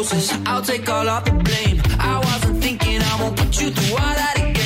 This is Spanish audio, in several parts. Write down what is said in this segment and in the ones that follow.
roses. I'll take all of the blame. I wasn't thinking I won't put you through all that again.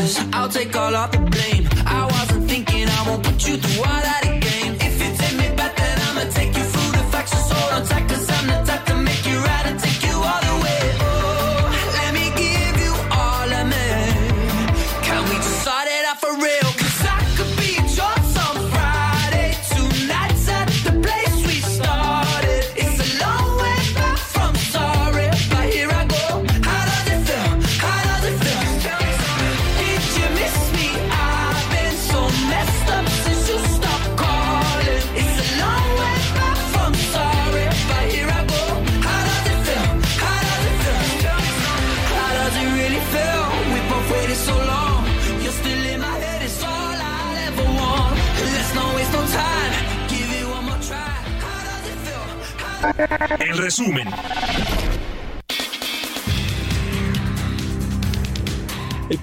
roses.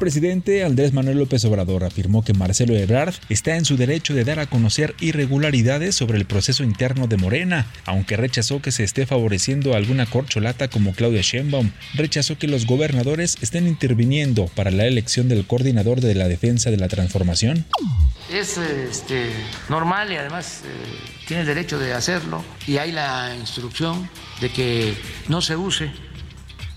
presidente Andrés Manuel López Obrador afirmó que Marcelo Ebrard está en su derecho de dar a conocer irregularidades sobre el proceso interno de Morena, aunque rechazó que se esté favoreciendo a alguna corcholata como Claudia Sheinbaum, rechazó que los gobernadores estén interviniendo para la elección del coordinador de la defensa de la transformación. Es este, normal y además eh, tiene el derecho de hacerlo y hay la instrucción de que no se use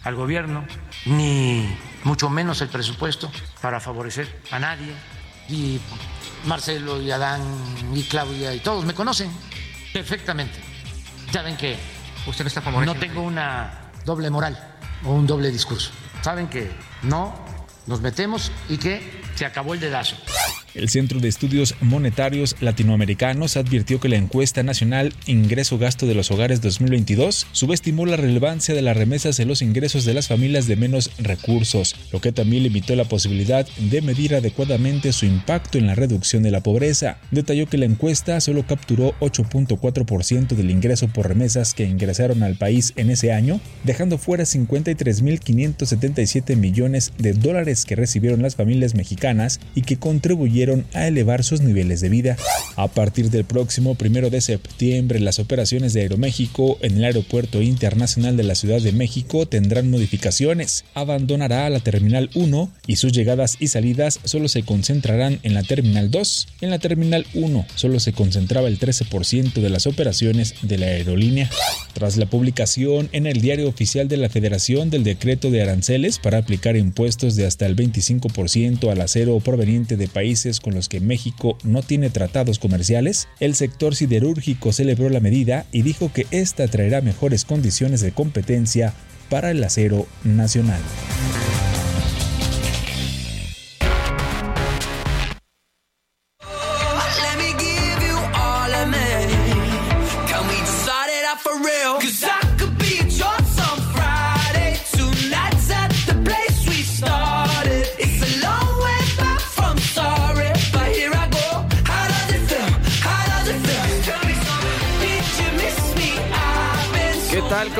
al gobierno, ni mucho menos el presupuesto para favorecer a nadie. Y Marcelo y Adán y Claudia y todos me conocen perfectamente. Saben que usted no está. No tengo una doble moral o un doble discurso. Saben que no nos metemos y que se acabó el dedazo. El Centro de Estudios Monetarios Latinoamericanos advirtió que la encuesta nacional Ingreso-Gasto de los Hogares 2022 subestimó la relevancia de las remesas en los ingresos de las familias de menos recursos, lo que también limitó la posibilidad de medir adecuadamente su impacto en la reducción de la pobreza. Detalló que la encuesta solo capturó 8.4% del ingreso por remesas que ingresaron al país en ese año, dejando fuera 53.577 millones de dólares que recibieron las familias mexicanas y que contribuyeron a elevar sus niveles de vida. A partir del próximo primero de septiembre, las operaciones de Aeroméxico en el Aeropuerto Internacional de la Ciudad de México tendrán modificaciones. Abandonará la Terminal 1 y sus llegadas y salidas solo se concentrarán en la Terminal 2. En la Terminal 1 solo se concentraba el 13% de las operaciones de la aerolínea. Tras la publicación en el Diario Oficial de la Federación del decreto de aranceles para aplicar impuestos de hasta el 25% al acero proveniente de países con los que México no tiene tratados comerciales, el sector siderúrgico celebró la medida y dijo que esta traerá mejores condiciones de competencia para el acero nacional.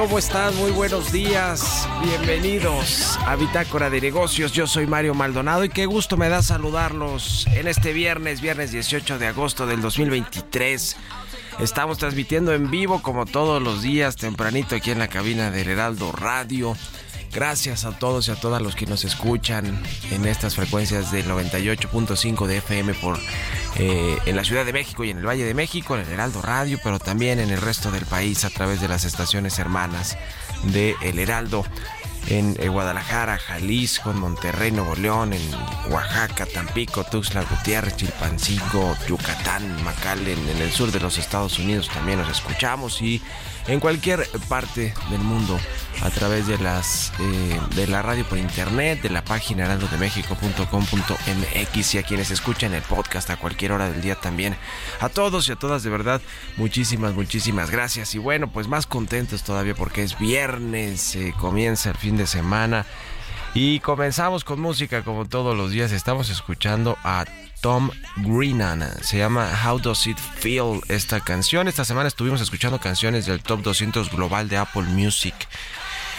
¿Cómo están? Muy buenos días. Bienvenidos a Bitácora de Negocios. Yo soy Mario Maldonado y qué gusto me da saludarlos en este viernes, viernes 18 de agosto del 2023. Estamos transmitiendo en vivo como todos los días, tempranito aquí en la cabina del Heraldo Radio. Gracias a todos y a todas los que nos escuchan en estas frecuencias del 98.5 de FM por, eh, en la Ciudad de México y en el Valle de México, en el Heraldo Radio, pero también en el resto del país a través de las estaciones hermanas de El Heraldo en eh, Guadalajara, Jalisco, Monterrey, Nuevo León, en Oaxaca, Tampico, Tuxtla Gutiérrez, Chilpancingo, Yucatán, McAllen, en el sur de los Estados Unidos también nos escuchamos y en cualquier parte del mundo a través de las eh, de la radio por internet, de la página heraldodemexico.com.mx y a quienes escuchan el podcast a cualquier hora del día también. A todos y a todas de verdad, muchísimas, muchísimas gracias. Y bueno, pues más contentos todavía porque es viernes, eh, comienza el fin de semana. Y comenzamos con música como todos los días. Estamos escuchando a Tom Greenan. Se llama How Does It Feel esta canción. Esta semana estuvimos escuchando canciones del Top 200 Global de Apple Music.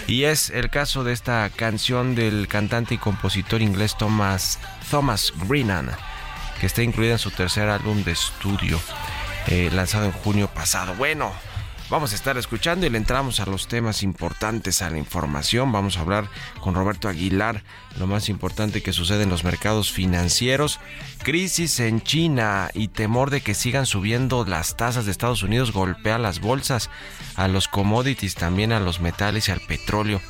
Y es el caso de esta canción del cantante y compositor inglés Thomas, Thomas Greenan, que está incluida en su tercer álbum de estudio, eh, lanzado en junio pasado. Bueno, vamos a estar escuchando y le entramos a los temas importantes, a la información. Vamos a hablar con Roberto Aguilar, lo más importante que sucede en los mercados financieros. Crisis en China y temor de que sigan subiendo las tasas de Estados Unidos golpea las bolsas, a los commodities, también a los metales y al petróleo.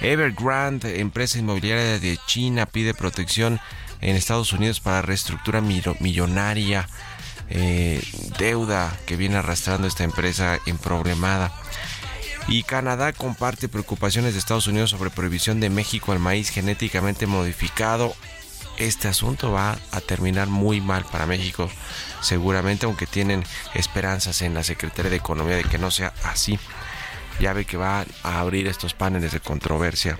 Evergrande, empresa inmobiliaria de China, pide protección en Estados Unidos para reestructura millonaria, eh, deuda que viene arrastrando esta empresa emproblemada. Y Canadá comparte preocupaciones de Estados Unidos sobre prohibición de México al maíz genéticamente modificado. Este asunto va a terminar muy mal para México, seguramente, aunque tienen esperanzas en la Secretaría de Economía de que no sea así. Ya ve que va a abrir estos paneles de controversia.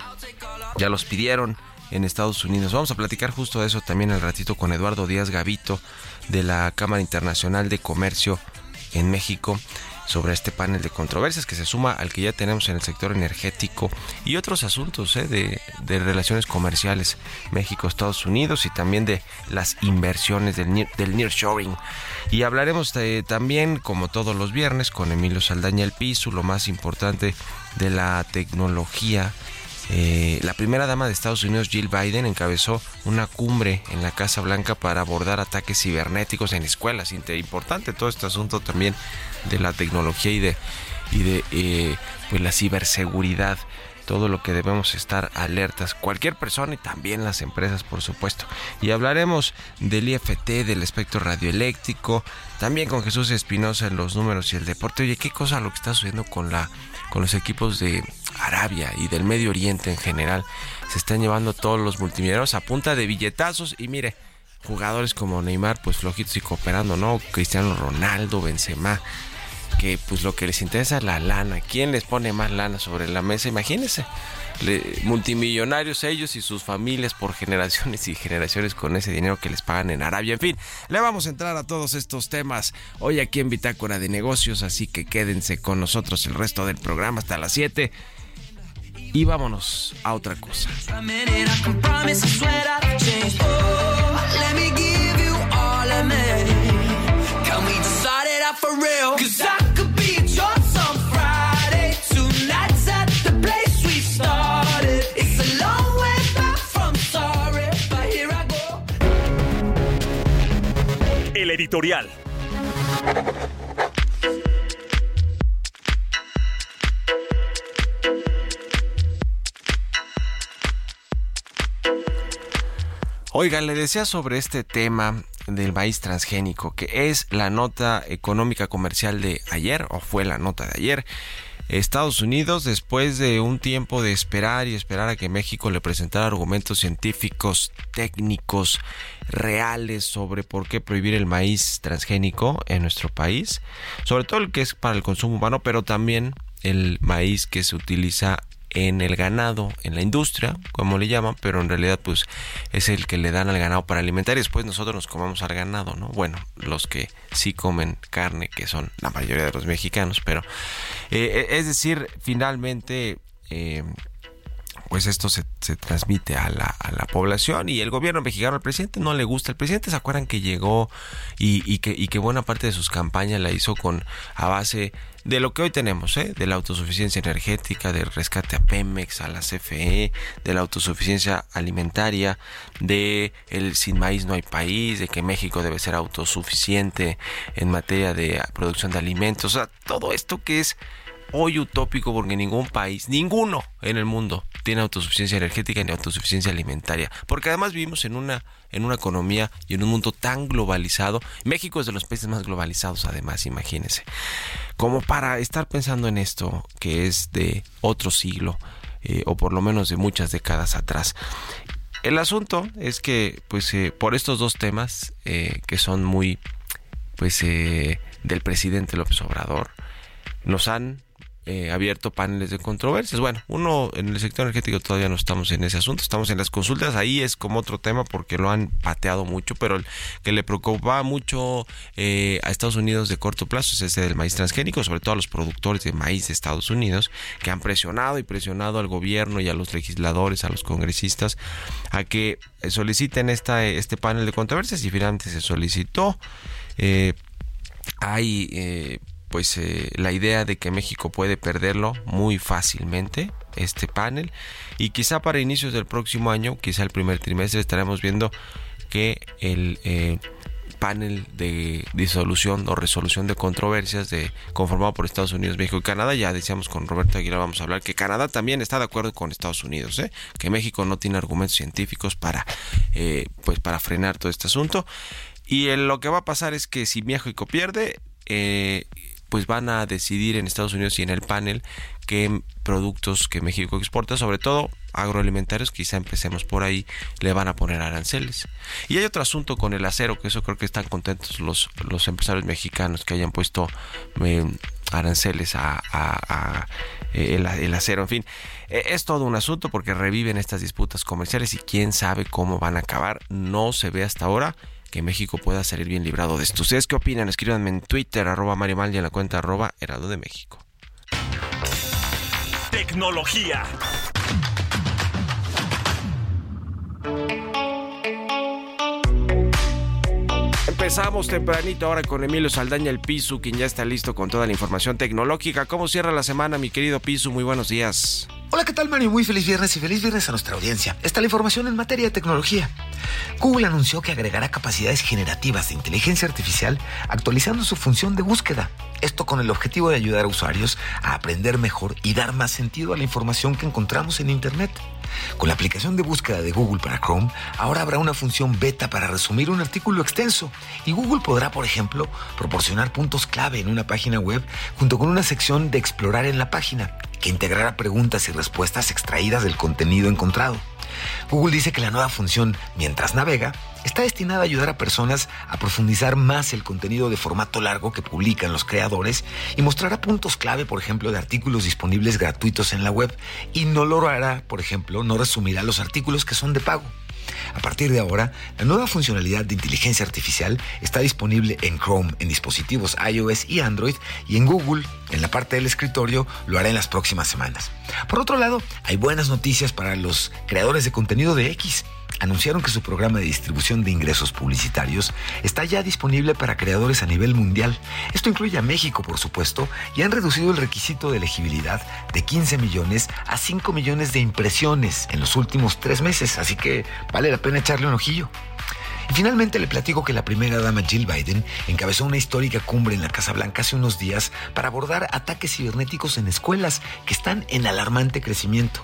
Ya los pidieron en Estados Unidos. Vamos a platicar justo de eso también al ratito con Eduardo Díaz Gavito de la Cámara Internacional de Comercio en México sobre este panel de controversias que se suma al que ya tenemos en el sector energético y otros asuntos ¿eh? de, de relaciones comerciales México-Estados Unidos y también de las inversiones del, near- del nearshoring. Y hablaremos de- también, como todos los viernes, con Emilio Saldaña El Piso, lo más importante de la tecnología eh, la primera dama de Estados Unidos, Jill Biden, encabezó una cumbre en la Casa Blanca para abordar ataques cibernéticos en escuelas. Importante todo este asunto también de la tecnología y de, y de eh, pues la ciberseguridad. todo lo que debemos estar alertas, cualquier persona y también las empresas, por supuesto. Y hablaremos del IFT, del espectro radioeléctrico, también con Jesús Espinosa en los números y el deporte. Oye, qué cosa lo que está sucediendo con la con los equipos de Arabia y del Medio Oriente en general. Se están llevando todos los multimillonarios a punta de billetazos y mire, jugadores como Neymar pues flojitos y cooperando, ¿no? Cristiano Ronaldo, Benzema, que pues lo que les interesa es la lana. ¿Quién les pone más lana sobre la mesa? Imagínense multimillonarios ellos y sus familias por generaciones y generaciones con ese dinero que les pagan en Arabia. En fin, le vamos a entrar a todos estos temas hoy aquí en Bitácora de Negocios, así que quédense con nosotros el resto del programa hasta las 7 y vámonos a otra cosa. Editorial. Oiga, le decía sobre este tema del maíz transgénico, que es la nota económica comercial de ayer, o fue la nota de ayer. Estados Unidos, después de un tiempo de esperar y esperar a que México le presentara argumentos científicos, técnicos, reales sobre por qué prohibir el maíz transgénico en nuestro país, sobre todo el que es para el consumo humano, pero también el maíz que se utiliza en el ganado, en la industria, como le llaman, pero en realidad pues es el que le dan al ganado para alimentar y después nosotros nos comemos al ganado, ¿no? Bueno, los que sí comen carne, que son la mayoría de los mexicanos, pero eh, es decir, finalmente eh, pues esto se, transmite a la, a la, población y el gobierno mexicano, al presidente no le gusta. El presidente se acuerdan que llegó y, y, que, y que buena parte de sus campañas la hizo con a base de lo que hoy tenemos, ¿eh? de la autosuficiencia energética, del rescate a Pemex, a la CFE, de la autosuficiencia alimentaria, de el sin maíz no hay país, de que México debe ser autosuficiente en materia de producción de alimentos, o sea, todo esto que es hoy utópico porque ningún país, ninguno en el mundo tiene autosuficiencia energética ni autosuficiencia alimentaria, porque además vivimos en una en una economía y en un mundo tan globalizado. México es de los países más globalizados además, imagínense. Como para estar pensando en esto que es de otro siglo eh, o por lo menos de muchas décadas atrás. El asunto es que pues eh, por estos dos temas eh, que son muy pues del presidente López Obrador nos han eh, abierto paneles de controversias. Bueno, uno en el sector energético todavía no estamos en ese asunto, estamos en las consultas, ahí es como otro tema porque lo han pateado mucho, pero el que le preocupa mucho eh, a Estados Unidos de corto plazo es ese del maíz transgénico, sobre todo a los productores de maíz de Estados Unidos, que han presionado y presionado al gobierno y a los legisladores, a los congresistas, a que soliciten esta, este panel de controversias y finalmente se solicitó. Eh, hay pues eh, la idea de que México puede perderlo muy fácilmente este panel y quizá para inicios del próximo año quizá el primer trimestre estaremos viendo que el eh, panel de disolución o resolución de controversias de conformado por Estados Unidos, México y Canadá. Ya decíamos con Roberto Aguilar vamos a hablar que Canadá también está de acuerdo con Estados Unidos, ¿eh? que México no tiene argumentos científicos para pues para frenar todo este asunto. Y lo que va a pasar es que si México pierde, eh, pues van a decidir en Estados Unidos y en el panel qué productos que México exporta, sobre todo agroalimentarios, quizá empecemos por ahí, le van a poner aranceles. Y hay otro asunto con el acero, que eso creo que están contentos los, los empresarios mexicanos que hayan puesto aranceles a, eh, el, acero, en fin. E, es todo un asunto porque reviven estas disputas comerciales y quién sabe cómo van a acabar. No se ve hasta ahora que México pueda salir bien librado de esto. ¿Ustedes qué opinan? Escríbanme en Twitter, arroba Mario Mal y en la cuenta arroba Herado de México. Tecnología. Empezamos tempranito ahora con Emilio Saldaña el Pisu, quien ya está listo con toda la información tecnológica. ¿Cómo cierra la semana, mi querido Pisu? Muy buenos días. Hola, ¿qué tal Mario? Muy feliz viernes y feliz viernes a nuestra audiencia. Está la información en materia de tecnología. Google anunció que agregará capacidades generativas de inteligencia artificial actualizando su función de búsqueda. Esto con el objetivo de ayudar a usuarios a aprender mejor y dar más sentido a la información que encontramos en Internet. Con la aplicación de búsqueda de Google para Chrome, ahora habrá una función beta para resumir un artículo extenso y Google podrá, por ejemplo, proporcionar puntos clave en una página web junto con una sección de explorar en la página que integrará preguntas y respuestas extraídas del contenido encontrado. Google dice que la nueva función, mientras navega, está destinada a ayudar a personas a profundizar más el contenido de formato largo que publican los creadores y mostrará puntos clave, por ejemplo, de artículos disponibles gratuitos en la web y no lo hará, por ejemplo, no resumirá los artículos que son de pago. A partir de ahora, la nueva funcionalidad de inteligencia artificial está disponible en Chrome, en dispositivos iOS y Android, y en Google, en la parte del escritorio, lo hará en las próximas semanas. Por otro lado, hay buenas noticias para los creadores de contenido de X anunciaron que su programa de distribución de ingresos publicitarios está ya disponible para creadores a nivel mundial. Esto incluye a México, por supuesto, y han reducido el requisito de elegibilidad de 15 millones a 5 millones de impresiones en los últimos tres meses, así que vale la pena echarle un ojillo. Y finalmente le platico que la primera dama Jill Biden encabezó una histórica cumbre en la Casa Blanca hace unos días para abordar ataques cibernéticos en escuelas que están en alarmante crecimiento.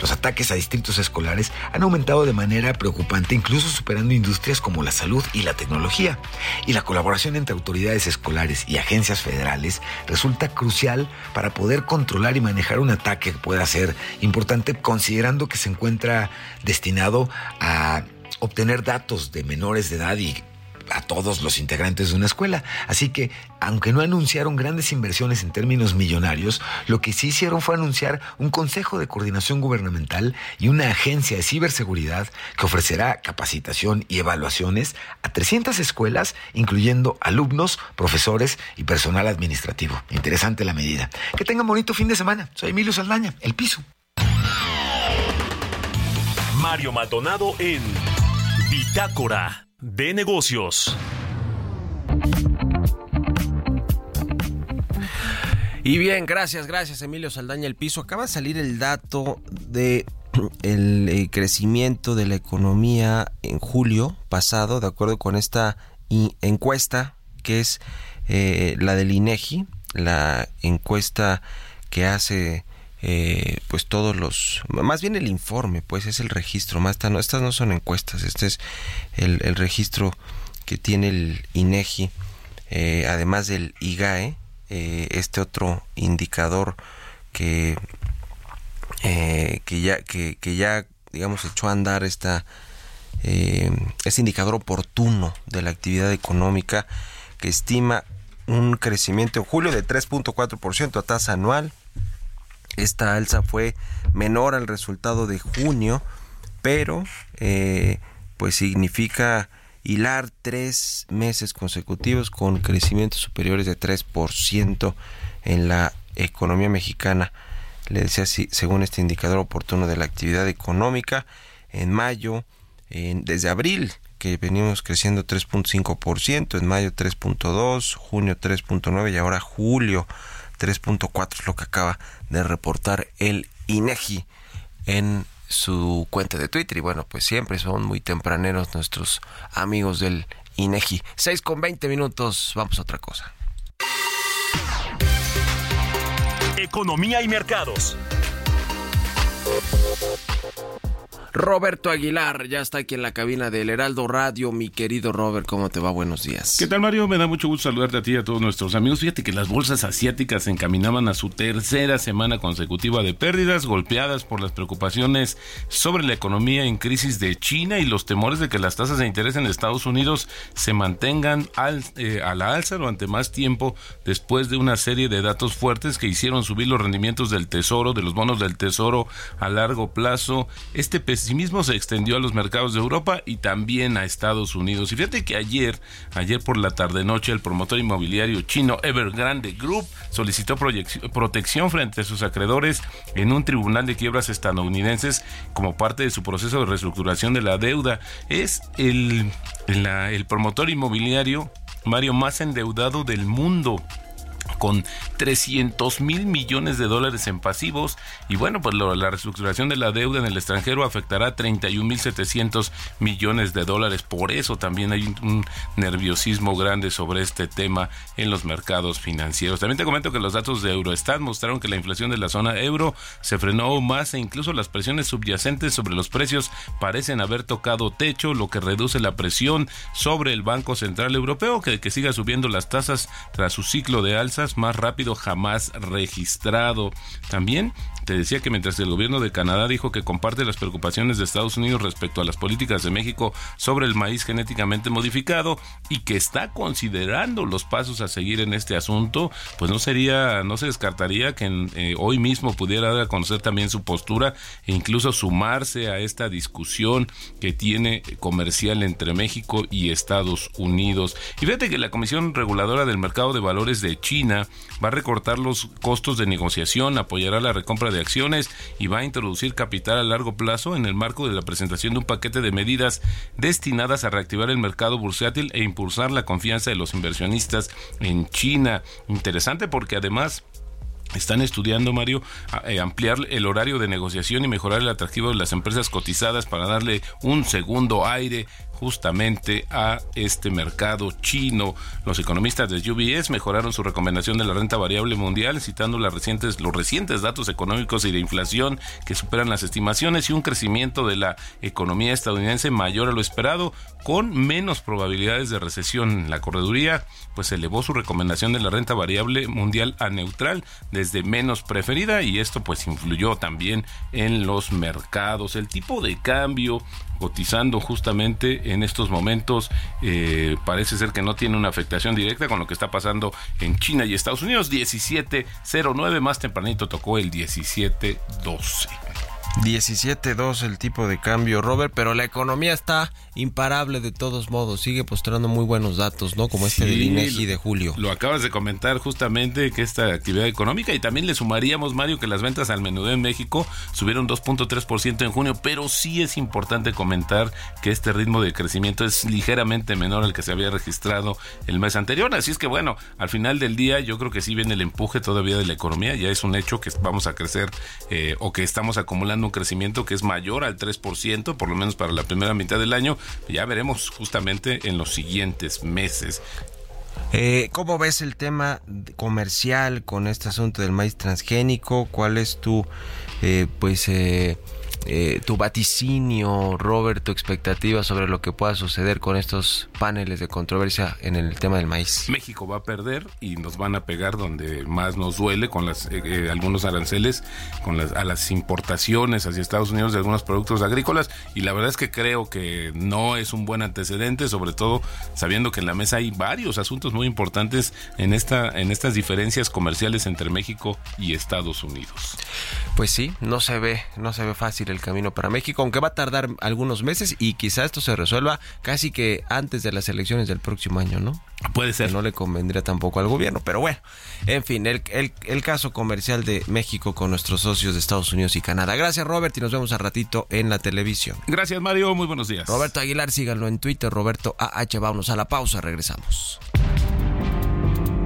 Los ataques a distritos escolares han aumentado de manera preocupante, incluso superando industrias como la salud y la tecnología. Y la colaboración entre autoridades escolares y agencias federales resulta crucial para poder controlar y manejar un ataque que pueda ser importante considerando que se encuentra destinado a obtener datos de menores de edad y a todos los integrantes de una escuela. Así que, aunque no anunciaron grandes inversiones en términos millonarios, lo que sí hicieron fue anunciar un Consejo de Coordinación Gubernamental y una agencia de ciberseguridad que ofrecerá capacitación y evaluaciones a 300 escuelas, incluyendo alumnos, profesores y personal administrativo. Interesante la medida. Que tengan bonito fin de semana. Soy Emilio Saldaña, El Piso. Mario Maldonado en Bitácora de negocios. Y bien, gracias, gracias Emilio Saldaña El Piso. Acaba de salir el dato de el eh, crecimiento de la economía en julio pasado, de acuerdo con esta encuesta que es eh, la del INEGI, la encuesta que hace eh, pues todos los, más bien el informe, pues es el registro, más no, estas no son encuestas, este es el, registro que tiene el INEGI, eh, además del IGAE, eh, este otro indicador que, que ya, que, que, ya, digamos, echó a andar esta, este indicador oportuno de la actividad económica que estima un crecimiento en julio de 3.4% a tasa anual, esta alza fue menor al resultado de junio, pero eh, pues significa hilar tres meses consecutivos con crecimientos superiores de 3% en la economía mexicana. Le decía así, según este indicador oportuno de la actividad económica, en mayo, en, desde abril, que venimos creciendo 3.5%, en mayo 3.2%, junio 3.9% y ahora julio 3.4 es lo que acaba de reportar el INEGI en su cuenta de Twitter y bueno, pues siempre son muy tempraneros nuestros amigos del INEGI. 6 con 20 minutos, vamos a otra cosa. Economía y mercados. Roberto Aguilar ya está aquí en la cabina del Heraldo Radio. Mi querido Robert, ¿cómo te va? Buenos días. ¿Qué tal, Mario? Me da mucho gusto saludarte a ti y a todos nuestros amigos. Fíjate que las bolsas asiáticas se encaminaban a su tercera semana consecutiva de pérdidas, golpeadas por las preocupaciones sobre la economía en crisis de China y los temores de que las tasas de interés en Estados Unidos se mantengan eh, a la alza durante más tiempo después de una serie de datos fuertes que hicieron subir los rendimientos del tesoro, de los bonos del tesoro a largo plazo. Este mismo se extendió a los mercados de Europa y también a Estados Unidos. Y fíjate que ayer, ayer por la tarde noche, el promotor inmobiliario chino Evergrande Group solicitó protección frente a sus acreedores en un tribunal de quiebras estadounidenses como parte de su proceso de reestructuración de la deuda. Es el, el promotor inmobiliario Mario más endeudado del mundo con 300 mil millones de dólares en pasivos. Y bueno pues la reestructuración de la deuda en el extranjero afectará a 31 mil 700 millones de dólares. Por eso también hay un, un, nerviosismo grande sobre este tema en los mercados financieros. También te comento que los datos de Eurostat mostraron que la inflación de la zona euro se frenó más e incluso las presiones subyacentes sobre los precios parecen haber tocado techo lo que reduce la presión sobre el Banco Central Europeo que, que siga subiendo las tasas tras su ciclo de alzas más rápido jamás registrado. También te decía que mientras el gobierno de Canadá dijo que comparte las preocupaciones de Estados Unidos respecto a las políticas de México sobre el maíz genéticamente modificado y que está considerando los pasos a seguir en este asunto, pues no sería, no se descartaría que eh, hoy mismo pudiera dar a conocer también su postura e incluso sumarse a esta discusión que tiene comercial entre México y Estados Unidos. Y fíjate que la Comisión Reguladora del Mercado de Valores de China va a recortar los costos de negociación, apoyará la recompra de acciones y va a introducir capital a largo plazo en el marco de la presentación de un paquete de medidas destinadas a reactivar el mercado bursátil e impulsar la confianza de los inversionistas en China. Interesante porque además están estudiando, Mario, ampliar el horario de negociación y mejorar el atractivo de las empresas cotizadas para darle un segundo aire justamente a este mercado chino. Los economistas de UBS mejoraron su recomendación de la renta variable mundial citando las recientes, los recientes datos económicos y de inflación que superan las estimaciones y un crecimiento de la economía estadounidense mayor a lo esperado con menos probabilidades de recesión. La correduría pues elevó su recomendación de la renta variable mundial a neutral desde menos preferida y esto pues influyó también en los mercados. El tipo de cambio cotizando justamente en estos momentos. Eh, parece ser que no tiene una afectación directa con lo que está pasando en China y Estados Unidos. 17.09 más tempranito tocó el 17.12. 17.2 el tipo de cambio, Robert, pero la economía está imparable de todos modos, sigue postrando muy buenos datos, ¿no? Como este del INEGI de julio. Lo acabas de comentar justamente que esta actividad económica y también le sumaríamos, Mario, que las ventas al menudeo en México subieron 2.3% en junio, pero sí es importante comentar que este ritmo de crecimiento es ligeramente menor al que se había registrado el mes anterior. Así es que bueno, al final del día yo creo que sí viene el empuje todavía de la economía, ya es un hecho que vamos a crecer eh, o que estamos acumulando un crecimiento que es mayor al 3%, por lo menos para la primera mitad del año. Ya veremos justamente en los siguientes meses. Eh, ¿Cómo ves el tema comercial con este asunto del maíz transgénico? ¿Cuál es tu, eh, pues, eh, eh, tu vaticinio, Robert, tu expectativa sobre lo que pueda suceder con estos paneles de controversia en el tema del maíz? México va a perder y nos van a pegar donde más nos duele con las eh, eh, algunos aranceles con las a las importaciones hacia Estados Unidos de algunos productos agrícolas y la verdad es que creo que no es un buen antecedente, sobre todo sabiendo que en la mesa hay varios asuntos muy importantes en esta en estas diferencias comerciales entre México y Estados Unidos. Pues sí, no se ve, no se ve fácil el camino para México, aunque va a tardar algunos meses y quizá esto se resuelva casi que antes de las elecciones del próximo año, ¿no? Puede ser. Que no le convendría tampoco al gobierno, pero bueno, en fin, el, el, el caso comercial de México con nuestros socios de Estados Unidos y Canadá. Gracias, Robert, y nos vemos al ratito en la televisión. Gracias, Mario. Muy buenos días. Roberto Aguilar, síganlo en Twitter, Roberto AH. Vámonos a la pausa, regresamos.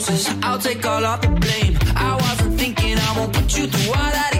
process. I'll take all of the blame. I wasn't thinking I won't put you through all that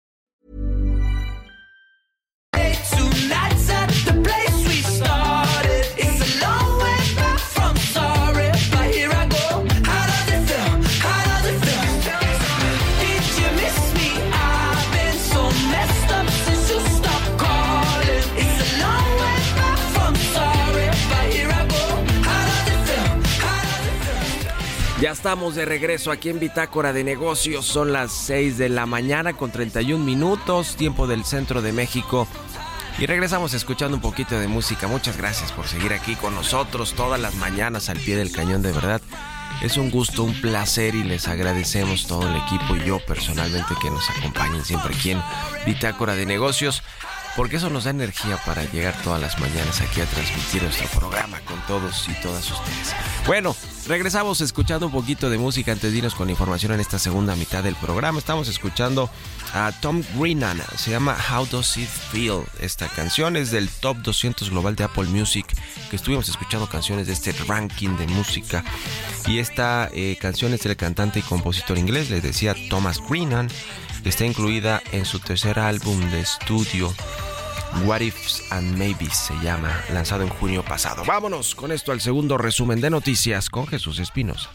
Ya estamos de regreso aquí en Bitácora de Negocios. Son las 6 de la mañana con 31 minutos, tiempo del centro de México. Y regresamos escuchando un poquito de música. Muchas gracias por seguir aquí con nosotros todas las mañanas al pie del cañón, de verdad. Es un gusto, un placer y les agradecemos todo el equipo y yo personalmente que nos acompañen siempre aquí en Bitácora de Negocios, porque eso nos da energía para llegar todas las mañanas aquí a transmitir nuestro programa con todos y todas ustedes. Bueno, regresamos escuchando un poquito de música antes de irnos con información en esta segunda mitad del programa. Estamos escuchando a Tom Greenan, se llama How Does It Feel. Esta canción es del Top 200 Global de Apple Music, que estuvimos escuchando canciones de este ranking de música. Y esta eh, canción es del cantante y compositor inglés, les decía Thomas Greenan. Está incluida en su tercer álbum de estudio, What Ifs and Maybes se llama, lanzado en junio pasado. Vámonos con esto al segundo resumen de noticias con Jesús Espinos.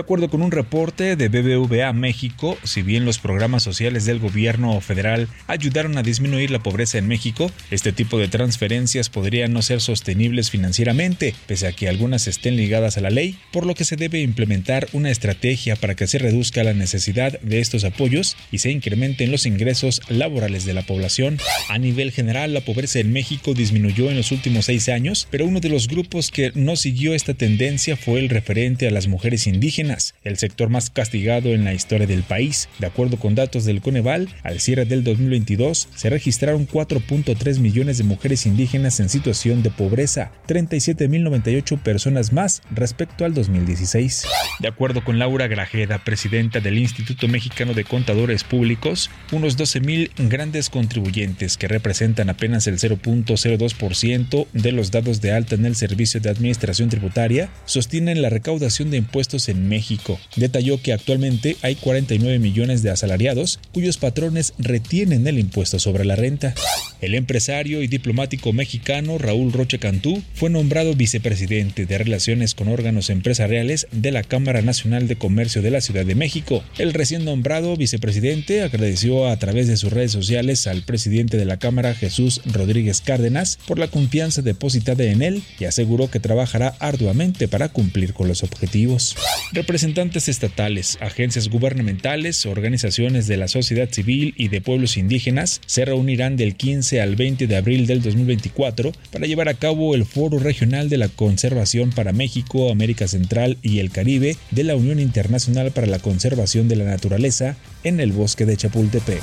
De acuerdo con un reporte de BBVA México, si bien los programas sociales del gobierno federal ayudaron a disminuir la pobreza en México, este tipo de transferencias podrían no ser sostenibles financieramente, pese a que algunas estén ligadas a la ley, por lo que se debe implementar una estrategia para que se reduzca la necesidad de estos apoyos y se incrementen los ingresos laborales de la población. A nivel general, la pobreza en México disminuyó en los últimos seis años, pero uno de los grupos que no siguió esta tendencia fue el referente a las mujeres indígenas el sector más castigado en la historia del país. De acuerdo con datos del Coneval, al cierre del 2022 se registraron 4.3 millones de mujeres indígenas en situación de pobreza, 37.098 personas más respecto al 2016. De acuerdo con Laura Grajeda, presidenta del Instituto Mexicano de Contadores Públicos, unos 12.000 grandes contribuyentes que representan apenas el 0.02% de los dados de alta en el Servicio de Administración Tributaria sostienen la recaudación de impuestos en México. Detalló que actualmente hay 49 millones de asalariados cuyos patrones retienen el impuesto sobre la renta. El empresario y diplomático mexicano Raúl Roche Cantú fue nombrado vicepresidente de Relaciones con órganos empresariales de la Cámara Nacional de Comercio de la Ciudad de México. El recién nombrado vicepresidente agradeció a través de sus redes sociales al presidente de la Cámara Jesús Rodríguez Cárdenas por la confianza depositada en él y aseguró que trabajará arduamente para cumplir con los objetivos. Representantes estatales, agencias gubernamentales, organizaciones de la sociedad civil y de pueblos indígenas se reunirán del 15 al 20 de abril del 2024 para llevar a cabo el Foro Regional de la Conservación para México, América Central y el Caribe de la Unión Internacional para la Conservación de la Naturaleza en el bosque de Chapultepec.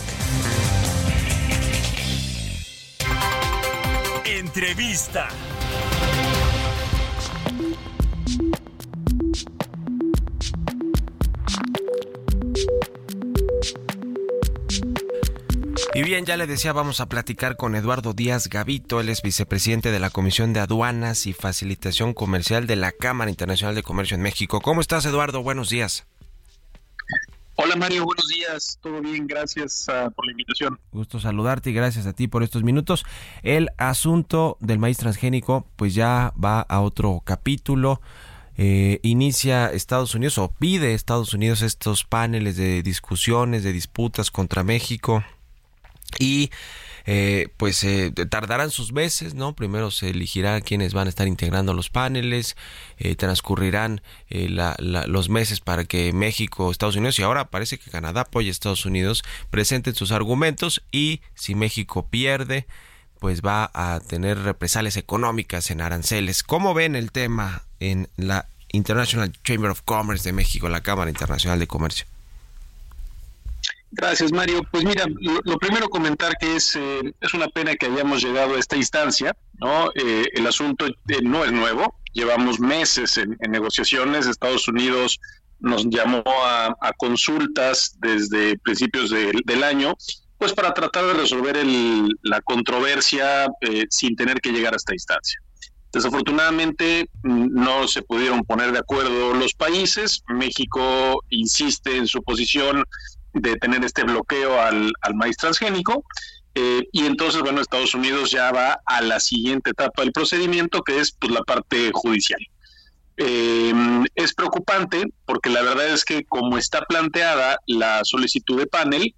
Entrevista. Y bien, ya le decía, vamos a platicar con Eduardo Díaz Gavito, él es vicepresidente de la Comisión de Aduanas y Facilitación Comercial de la Cámara Internacional de Comercio en México. ¿Cómo estás, Eduardo? Buenos días. Hola Mario, buenos días, todo bien, gracias uh, por la invitación. Gusto saludarte y gracias a ti por estos minutos. El asunto del maíz transgénico pues ya va a otro capítulo. Eh, inicia Estados Unidos o pide Estados Unidos estos paneles de discusiones, de disputas contra México y eh, pues eh, tardarán sus meses, ¿no? Primero se elegirá quiénes van a estar integrando los paneles, eh, transcurrirán los meses para que México, Estados Unidos y ahora parece que Canadá apoya a Estados Unidos presenten sus argumentos y si México pierde, pues va a tener represalias económicas en aranceles. ¿Cómo ven el tema en la International Chamber of Commerce de México, la Cámara Internacional de Comercio? Gracias, Mario. Pues mira, lo, primero comentar que es, eh, es una pena que hayamos llegado a esta instancia, ¿no? Eh, el asunto eh, no es nuevo, llevamos meses en, negociaciones, Estados Unidos nos llamó a, consultas desde principios del año, pues para tratar de resolver la controversia sin tener que llegar a esta instancia. Desafortunadamente mm, no se pudieron poner de acuerdo los países. México insiste en su posición de tener este bloqueo al, maíz transgénico. Eh, y entonces, bueno, Estados Unidos ya va a la siguiente etapa del procedimiento, que es pues, la parte judicial. Eh, es preocupante porque la verdad es que como está planteada la solicitud de panel,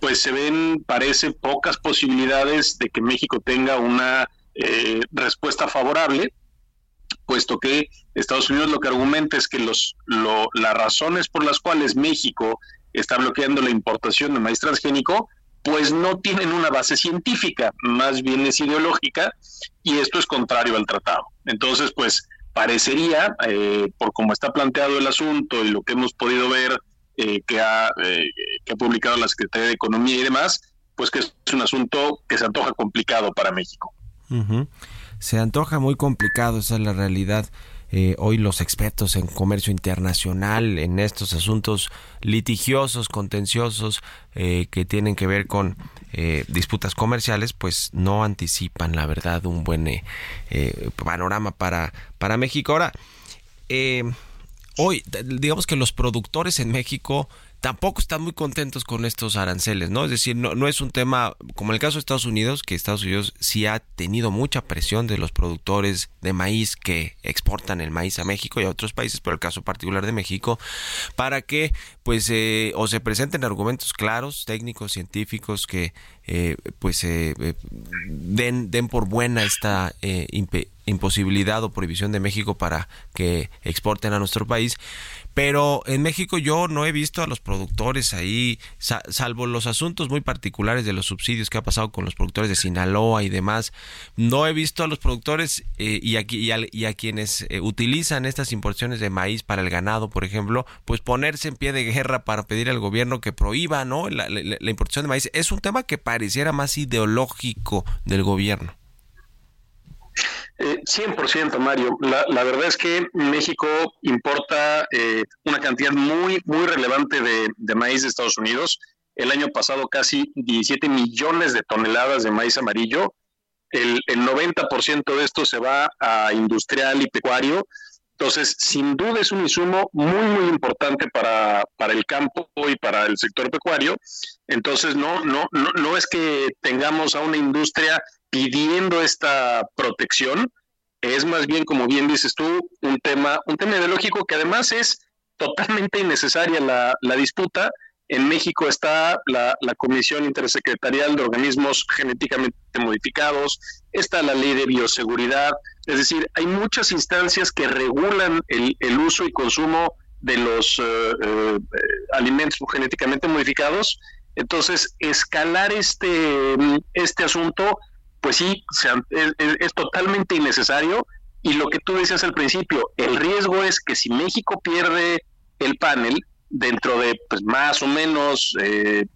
pues se ven, parece, pocas posibilidades de que México tenga una eh, respuesta favorable, puesto que Estados Unidos lo que argumenta es que los, las razones por las cuales México está bloqueando la importación de maíz transgénico, pues no tienen una base científica, más bien es ideológica, y esto es contrario al tratado. Entonces, pues parecería, eh, por cómo está planteado el asunto y lo que hemos podido ver eh, que, ha, eh, publicado la Secretaría de Economía y demás, pues que es un asunto que se antoja complicado para México. Se antoja muy complicado, esa es la realidad. Eh, hoy los expertos en comercio internacional, en estos asuntos litigiosos, contenciosos, eh, que tienen que ver con eh, disputas comerciales, pues no anticipan, la verdad, un buen panorama para, para México. Ahora, hoy, digamos que los productores en México tampoco están muy contentos con estos aranceles, ¿no? Es decir, no, es un tema como el caso de Estados Unidos, que Estados Unidos sí ha tenido mucha presión de los productores de maíz que exportan el maíz a México y a otros países, pero el caso particular de México, para que pues eh, o se presenten argumentos claros, técnicos, científicos que eh, pues eh, den, den por buena esta imposibilidad o prohibición de México para que exporten a nuestro país pero en México yo no he visto a los productores ahí, salvo los asuntos muy particulares de los subsidios que ha pasado con los productores de Sinaloa y demás, no he visto a los productores eh, y, a, quienes eh, utilizan estas importaciones de maíz para el ganado, por ejemplo, pues ponerse en pie de guerra para pedir al gobierno que prohíba ¿no? la, la importación de maíz. Es un tema que pareciera más ideológico del gobierno. Eh, 100%, Mario. La, verdad es que México importa eh, una cantidad muy, muy relevante de, maíz de Estados Unidos. El año pasado casi 17 millones de toneladas de maíz amarillo. El, el 90% de esto se va a industrial y pecuario. Entonces, sin duda es un insumo muy, muy importante para, para el campo y para el sector pecuario. Entonces, no, no, no, no es que tengamos a una industria pidiendo esta protección, es más bien, como bien dices tú, un tema, un tema ideológico que además es totalmente innecesaria la, la disputa. En México está la, la, Comisión Intersecretarial de Organismos Genéticamente Modificados, está la Ley de Bioseguridad, es decir, hay muchas instancias que regulan el, el uso y consumo de los eh, eh, alimentos genéticamente modificados. Entonces, escalar este, este asunto pues sí, es, totalmente innecesario. Y lo que tú decías al principio, el riesgo es que si México pierde el panel dentro de pues, más o menos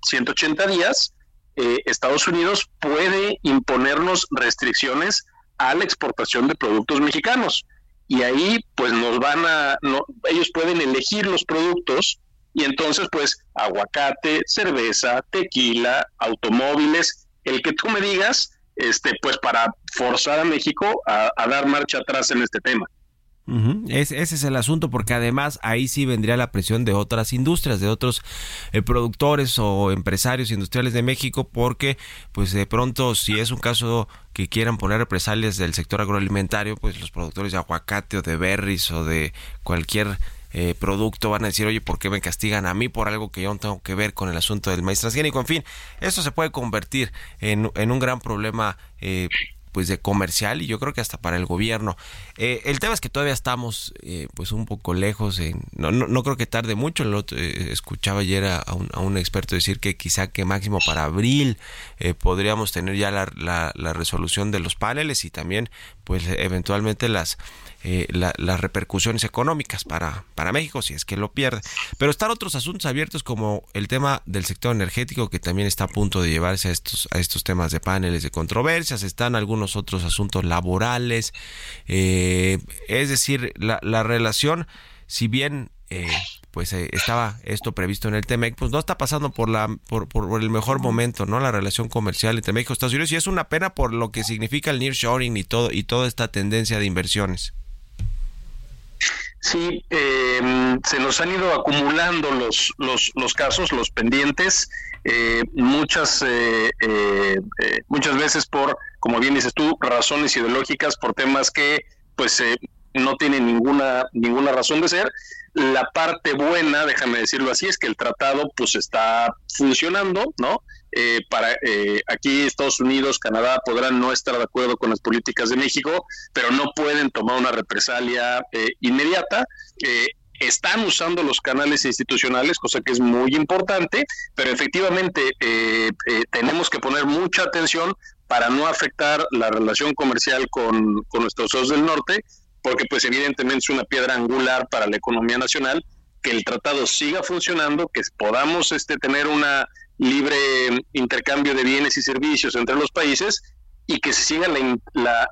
180 eh, días, eh, Estados Unidos puede imponernos restricciones a la exportación de productos mexicanos. Y ahí pues nos van a, no, ellos pueden elegir los productos y entonces pues aguacate, cerveza, tequila, automóviles, el que tú me digas, este, pues para forzar a México a, dar marcha atrás en este tema. ese es el asunto, porque además ahí sí vendría la presión de otras industrias, de otros eh, productores o empresarios industriales de México, porque pues de pronto si es un caso que quieran poner represalias del sector agroalimentario, pues los productores de aguacate o de berries o de cualquier eh, producto van a decir, oye, ¿por qué me castigan a mí por algo que yo no tengo que ver con el asunto del maíz transgénico? En fin, eso se puede convertir en, en un gran problema eh, pues de comercial y yo creo que hasta para el gobierno. Eh, el tema es que todavía estamos eh, pues un poco lejos, en, no, no, no, creo que tarde mucho, eh, escuchaba ayer a un, a un, experto decir que quizá que máximo para abril podríamos tener ya la, la, resolución de los paneles y también pues eventualmente las eh, la, las repercusiones económicas para, para México si es que lo pierde. Pero están otros asuntos abiertos como el tema del sector energético que también está a punto de llevarse a estos, a estos temas de paneles de controversias. Están algunos otros asuntos laborales. Eh, es decir, la, la relación, si bien... Eh, pues eh, estaba esto previsto en el TEMEC, pues no está pasando por la por, por, el mejor momento, ¿no? La relación comercial entre México y Estados Unidos y es una pena por lo que significa el nearshoring y todo y toda esta tendencia de inversiones. Sí, eh, se nos han ido acumulando los, los, los casos, los pendientes, eh, muchas, eh, eh, eh muchas veces por, como bien dices tú, razones ideológicas, por temas que pues no tienen ninguna, ninguna razón de ser. La parte buena, déjame decirlo así, es que el tratado pues está funcionando, ¿no? eh, para eh, aquí Estados Unidos, Canadá podrán no estar de acuerdo con las políticas de México, pero no pueden tomar una represalia eh, inmediata. Eh, están usando los canales institucionales, cosa que es muy importante, pero efectivamente eh, eh, tenemos que poner mucha atención para no afectar la relación comercial con, con nuestros socios del norte, porque pues evidentemente es una piedra angular para la economía nacional, que el tratado siga funcionando, que podamos este, tener una libre intercambio de bienes y servicios entre los países y que se siga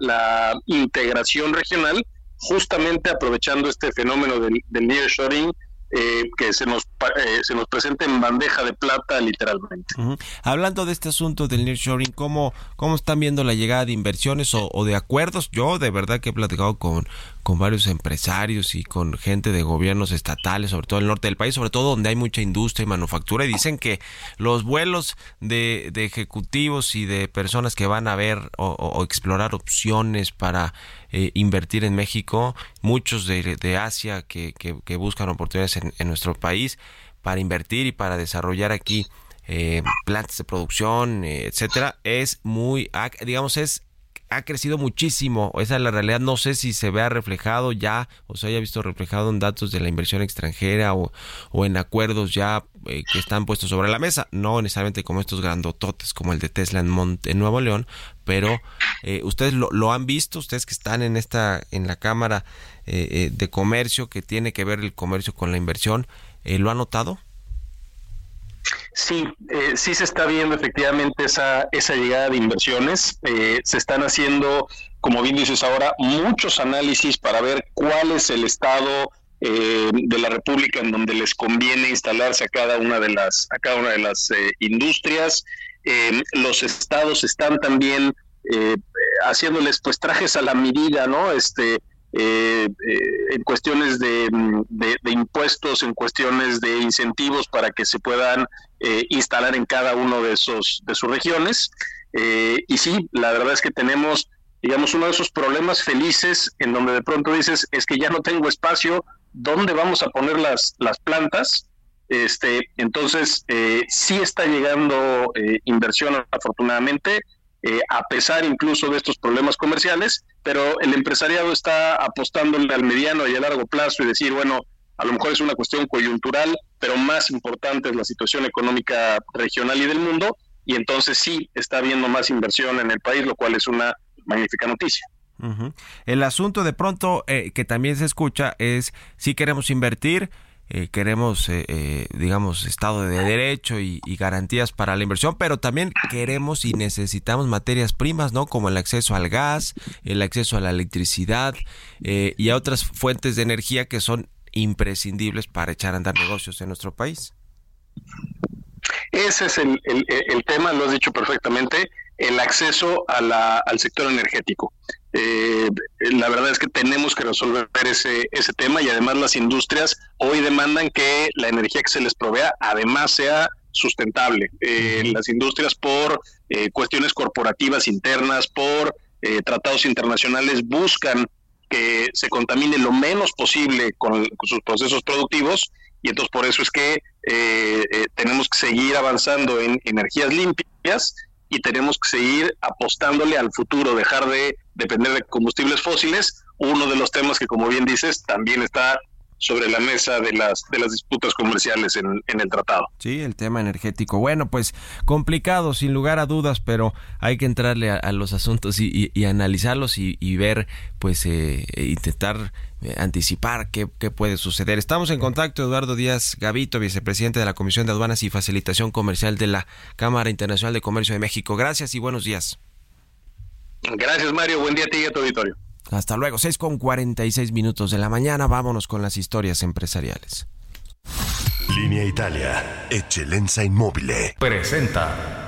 la integración regional, justamente aprovechando este fenómeno del, del nearshoring eh, que se nos eh, se nos presenta en bandeja de plata literalmente. Hablando de este asunto del nearshoring, ¿cómo, ¿cómo están viendo la llegada de inversiones o, de acuerdos? Yo de verdad que he platicado con, con varios empresarios y con gente de gobiernos estatales, sobre todo en el norte del país, sobre todo donde hay mucha industria y manufactura, y dicen que los vuelos de, ejecutivos y de personas que van a ver o explorar opciones para eh, invertir en México, muchos de, de Asia que, que, buscan oportunidades en, en, nuestro país para invertir y para desarrollar aquí eh, plantas de producción, eh, etcétera, es muy, digamos, es ha crecido muchísimo. Esa es la realidad. No sé si se vea reflejado ya o se haya visto reflejado en datos de la inversión extranjera o, en acuerdos ya eh, que están puestos sobre la mesa. No necesariamente como estos grandototes como el de Tesla en, Monte, en Nuevo León, pero eh, ustedes lo, lo, han visto, ustedes que están en esta en la Cámara eh, de Comercio que tiene que ver el comercio con la inversión, ¿lo han notado? Sí, eh, sí se está viendo efectivamente esa, esa llegada de inversiones. Eh, se están haciendo, como bien dices ahora, muchos análisis para ver cuál es el estado eh, de la República en donde les conviene instalarse a cada una de las, a cada una de las eh, industrias. los estados están también haciéndoles pues trajes a la medida, ¿no? Este, eh, eh, en cuestiones de, de, impuestos, en cuestiones de incentivos para que se puedan eh, instalar en cada uno de esos de sus regiones. Eh, y sí, la verdad es que tenemos, digamos, uno de esos problemas felices en donde de pronto dices es que ya no tengo espacio, ¿dónde vamos a poner las, las plantas? Este, entonces, eh, sí está llegando inversión afortunadamente a pesar incluso de estos problemas comerciales, pero el empresariado está apostándole al mediano y a largo plazo y decir, bueno, a lo mejor es una cuestión coyuntural, pero más importante es la situación económica regional y del mundo, y entonces sí está habiendo más inversión en el país, lo cual es una magnífica noticia. El asunto de pronto eh, que también se escucha es si queremos invertir, eh, queremos, eh, eh, digamos, Estado de Derecho y, garantías para la inversión, pero también queremos y necesitamos materias primas, ¿no? Como el acceso al gas, el acceso a la electricidad eh, y a otras fuentes de energía que son imprescindibles para echar a andar negocios en nuestro país. Ese es el, el tema, lo has dicho perfectamente, el acceso a la, al sector energético. Eh, la verdad es que tenemos que resolver ese, ese tema y además las industrias hoy demandan que la energía que se les provea además sea sustentable. Eh, las industrias por eh, cuestiones corporativas internas, por tratados internacionales buscan que se contamine lo menos posible con, sus procesos productivos y entonces por eso es que eh, eh, tenemos que seguir avanzando en energías limpias y tenemos que seguir apostándole al futuro, dejar de depender de combustibles fósiles, uno de los temas que como bien dices también está sobre la mesa de las de las disputas comerciales en, el tratado. Sí, el tema energético. Bueno, pues complicado, sin lugar a dudas, pero hay que entrarle a, los asuntos y, analizarlos y, ver, pues, eh, intentar eh, anticipar qué, qué, puede suceder. Estamos en contacto, Eduardo Díaz Gavito, vicepresidente de la Comisión de Aduanas y Facilitación Comercial de la Cámara Internacional de Comercio de México. Gracias y buenos días. Gracias, Mario. Buen día a ti y a tu auditorio. Hasta luego, 6 con 46 minutos de la mañana. Vámonos con las historias empresariales. Línea Italia, Eccellenza Inmóvil. Presenta.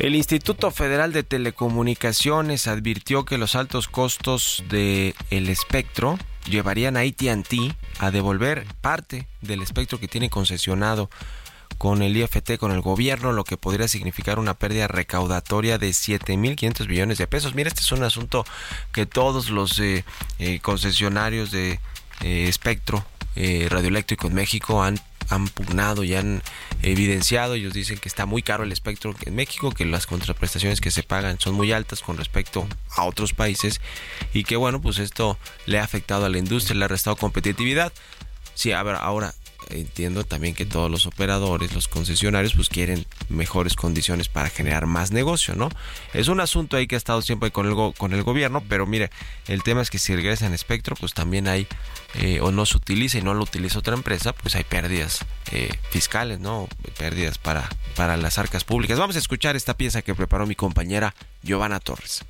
El Instituto Federal de Telecomunicaciones advirtió que los altos costos del el espectro llevarían a AT&T a devolver parte del espectro que tiene concesionado con el IFT, con el gobierno, lo que podría significar una pérdida recaudatoria de 7.500 billones de pesos. Mira, este es un asunto que todos los eh, eh, concesionarios de eh, espectro radioeléctrico en México han han pugnado y han evidenciado, ellos dicen que está muy caro el espectro en México, que las contraprestaciones que se pagan son muy altas con respecto a otros países y que bueno, pues esto le ha afectado a la industria, le ha restado competitividad. Sí, a ver, ahora entiendo también que todos los operadores, los concesionarios, pues quieren mejores condiciones para generar más negocio, ¿no? Es un asunto ahí que ha estado siempre con el, con el gobierno, pero mire, el tema es que si regresa en espectro, pues también hay, eh, o no se utiliza y no lo utiliza otra empresa, pues hay pérdidas eh, fiscales, ¿no? Pérdidas para, para las arcas públicas. Vamos a escuchar esta pieza que preparó mi compañera Giovanna Torres.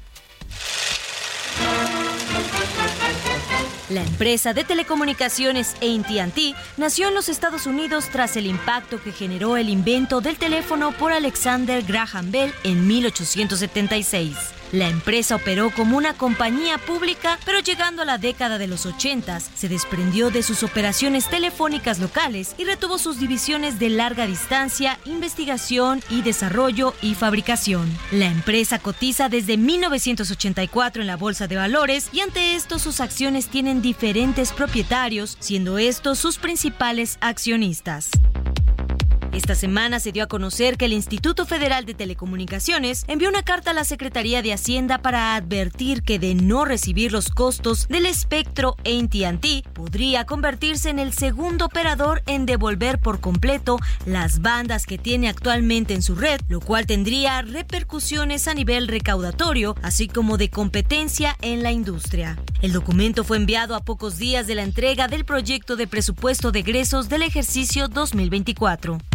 La empresa de telecomunicaciones AT&T nació en los Estados Unidos tras el impacto que generó el invento del teléfono por Alexander Graham Bell en 1876. La empresa operó como una compañía pública, pero llegando a la década de los 80 se desprendió de sus operaciones telefónicas locales y retuvo sus divisiones de larga distancia, investigación y desarrollo y fabricación. La empresa cotiza desde 1984 en la Bolsa de Valores y ante esto sus acciones tienen diferentes propietarios, siendo estos sus principales accionistas. Esta semana se dio a conocer que el Instituto Federal de Telecomunicaciones envió una carta a la Secretaría de Hacienda para advertir que de no recibir los costos del espectro AT&T podría convertirse en el segundo operador en devolver por completo las bandas que tiene actualmente en su red, lo cual tendría repercusiones a nivel recaudatorio, así como de competencia en la industria. El documento fue enviado a pocos días de la entrega del proyecto de presupuesto de egresos del ejercicio 2024.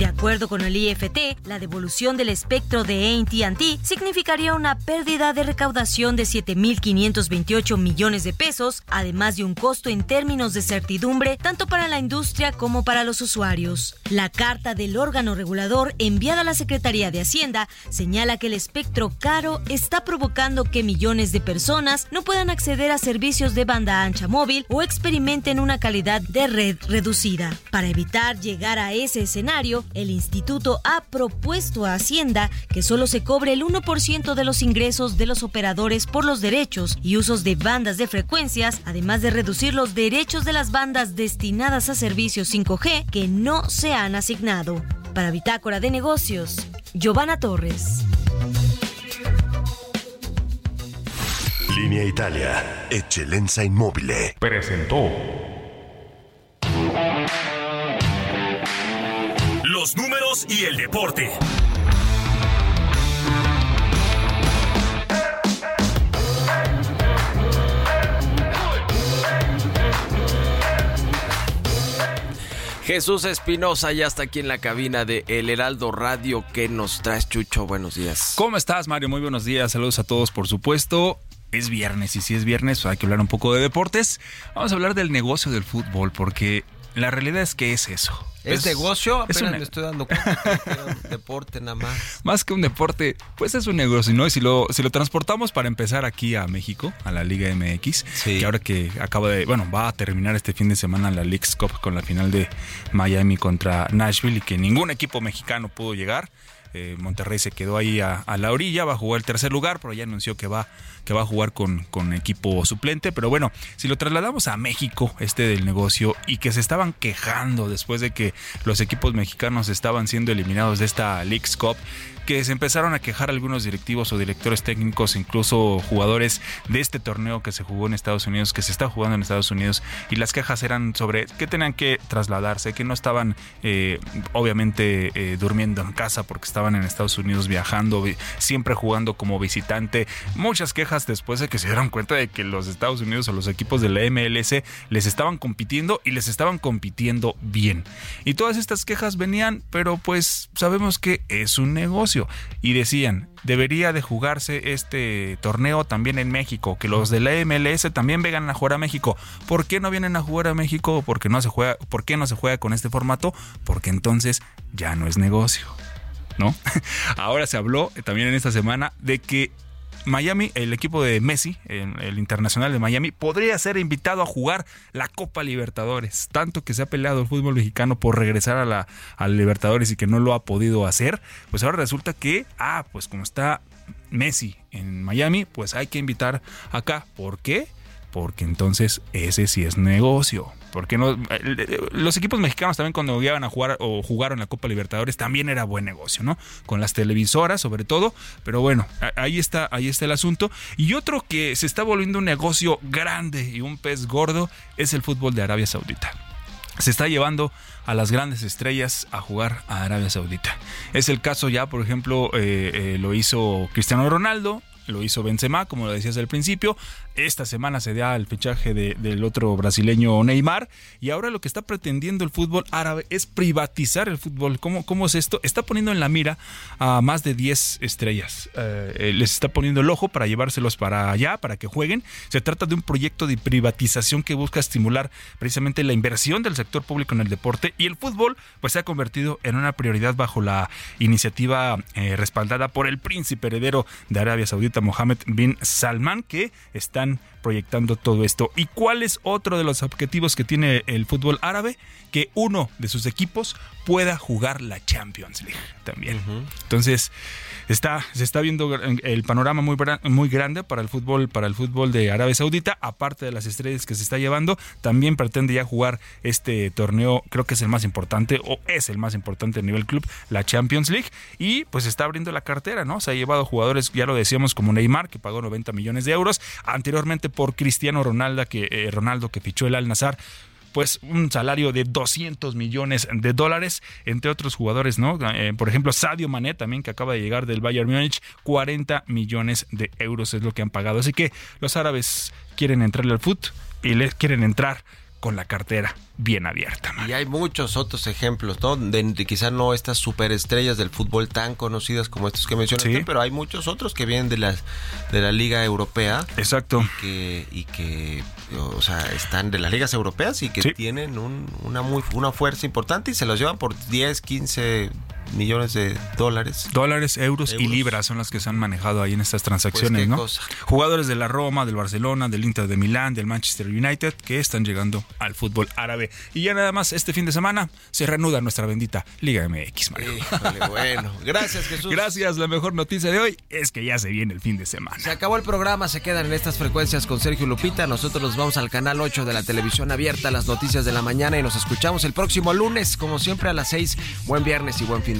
De acuerdo con el IFT, la devolución del espectro de ATT significaría una pérdida de recaudación de 7.528 millones de pesos, además de un costo en términos de certidumbre tanto para la industria como para los usuarios. La carta del órgano regulador enviada a la Secretaría de Hacienda señala que el espectro caro está provocando que millones de personas no puedan acceder a servicios de banda ancha móvil o experimenten una calidad de red reducida. Para evitar llegar a ese escenario, el instituto ha propuesto a Hacienda que solo se cobre el 1% de los ingresos de los operadores por los derechos y usos de bandas de frecuencias, además de reducir los derechos de las bandas destinadas a servicios 5G que no se han asignado. Para Bitácora de Negocios, Giovanna Torres. Línea Italia, Eccellenza Inmóvil. Presentó. Y el deporte. Jesús Espinosa ya está aquí en la cabina de El Heraldo Radio. ¿Qué nos traes, Chucho? Buenos días. ¿Cómo estás, Mario? Muy buenos días. Saludos a todos, por supuesto. Es viernes y si es viernes hay que hablar un poco de deportes. Vamos a hablar del negocio del fútbol porque la realidad es que es eso. ¿Es, negocio? Apenas es me estoy dando cuenta que era un deporte nada más. Más que un deporte, pues es un negocio, ¿no? Y si lo, si lo transportamos para empezar aquí a México, a la Liga MX, que ahora que acaba de, bueno, va a terminar este fin de semana la League's Cup con la final de Miami contra Nashville y que ningún equipo mexicano pudo llegar. Eh, Monterrey se quedó ahí a, a la orilla, va a jugar el tercer lugar, pero ya anunció que va, que va a jugar con, con equipo suplente. Pero bueno, si lo trasladamos a México, este del negocio, y que se estaban quejando después de que los equipos mexicanos estaban siendo eliminados de esta League's Cup, que se empezaron a quejar algunos directivos o directores técnicos, incluso jugadores de este torneo que se jugó en Estados Unidos, que se está jugando en Estados Unidos, y las quejas eran sobre que tenían que trasladarse, que no estaban eh, obviamente eh, durmiendo en casa porque estaban en Estados Unidos viajando, vi- siempre jugando como visitante. Muchas quejas después de que se dieron cuenta de que los Estados Unidos o los equipos de la MLS les estaban compitiendo y les estaban compitiendo bien. Y todas estas quejas venían, pero pues sabemos que es un negocio. Y decían, debería de jugarse este torneo también en México, que los de la MLS también vengan a jugar a México. ¿Por qué no vienen a jugar a México? Porque no se juega, ¿Por qué no se juega con este formato? Porque entonces ya no es negocio. ¿No? Ahora se habló también en esta semana de que Miami, el equipo de Messi, el, internacional de Miami, podría ser invitado a jugar la Copa Libertadores. Tanto que se ha peleado el fútbol mexicano por regresar a la, a Libertadores y que no lo ha podido hacer. Pues ahora resulta que, ah, pues como está Messi en Miami, pues hay que invitar acá. ¿Por qué? Porque entonces ese sí es negocio. Porque los equipos mexicanos también cuando llegaban a jugar o jugaron la Copa Libertadores también era buen negocio, ¿no? Con las televisoras sobre todo, pero bueno, ahí está, ahí está el asunto. Y otro que se está volviendo un negocio grande y un pez gordo es el fútbol de Arabia Saudita se está llevando a las grandes estrellas a jugar a Arabia Saudita. Es el caso ya, por ejemplo, eh, eh, lo hizo Cristiano Ronaldo, lo hizo Benzema, como lo decías al principio. Esta semana se da el fichaje de- del otro brasileño Neymar. Y ahora lo que está pretendiendo el fútbol árabe es privatizar el fútbol. ¿Cómo, cómo es esto? Está poniendo en la mira a más de 10 estrellas. Eh, eh, les está poniendo el ojo para llevárselos para allá, para que jueguen. Se trata de un proyecto de privatización que busca estimular precisamente la inversión del sector público en el deporte. Y el fútbol pues se ha convertido en una prioridad bajo la iniciativa eh, respaldada por el príncipe heredero de Arabia Saudita, Mohammed bin Salman, que están proyectando todo esto. ¿Y cuál es otro de los objetivos que tiene el fútbol árabe? Que uno de sus equipos pueda jugar la Champions League también. Entonces, está, se está viendo el panorama muy, muy grande para el fútbol, para el fútbol de Arabia Saudita, aparte de las estrellas que se está llevando, también pretende ya jugar este torneo, creo que es el más importante, o es el más importante a nivel club, la Champions League, y pues está abriendo la cartera, ¿no? Se ha llevado jugadores, ya lo decíamos, como Neymar, que pagó 90 millones de euros, anteriormente por Cristiano Ronaldo, que, eh, Ronaldo, que fichó el Al Nazar pues un salario de 200 millones de dólares, entre otros jugadores, ¿no? Eh, por ejemplo, Sadio Mané también que acaba de llegar del Bayern Múnich, 40 millones de euros es lo que han pagado. Así que los árabes quieren entrarle al foot y les quieren entrar con la cartera bien abierta. Y hay muchos otros ejemplos, ¿no? De, de quizá no estas superestrellas del fútbol tan conocidas como estos que mencionaste, Sí. pero hay muchos otros que vienen de las de la Liga Europea. Exacto. Y que, y que o sea, están de las ligas europeas y que Sí. tienen un- una muy una fuerza importante y se los llevan por 10, 15 millones de dólares. Dólares, euros, y libras son las que se han manejado ahí en estas transacciones, Pues qué ¿no? cosa. Jugadores de la Roma, del Barcelona, del Inter de Milán, del Manchester United, que están llegando al fútbol árabe. Y ya nada más este fin de semana se reanuda nuestra bendita Liga MX, Mario. Híjole, bueno. Gracias, Jesús. Gracias, la mejor noticia de hoy es que ya se viene el fin de semana. Se acabó el programa, se quedan en estas frecuencias con Sergio Lupita. Nosotros nos vamos al canal 8 de la televisión abierta, las noticias de la mañana y nos escuchamos el próximo lunes, como siempre a las 6. Buen viernes y buen fin de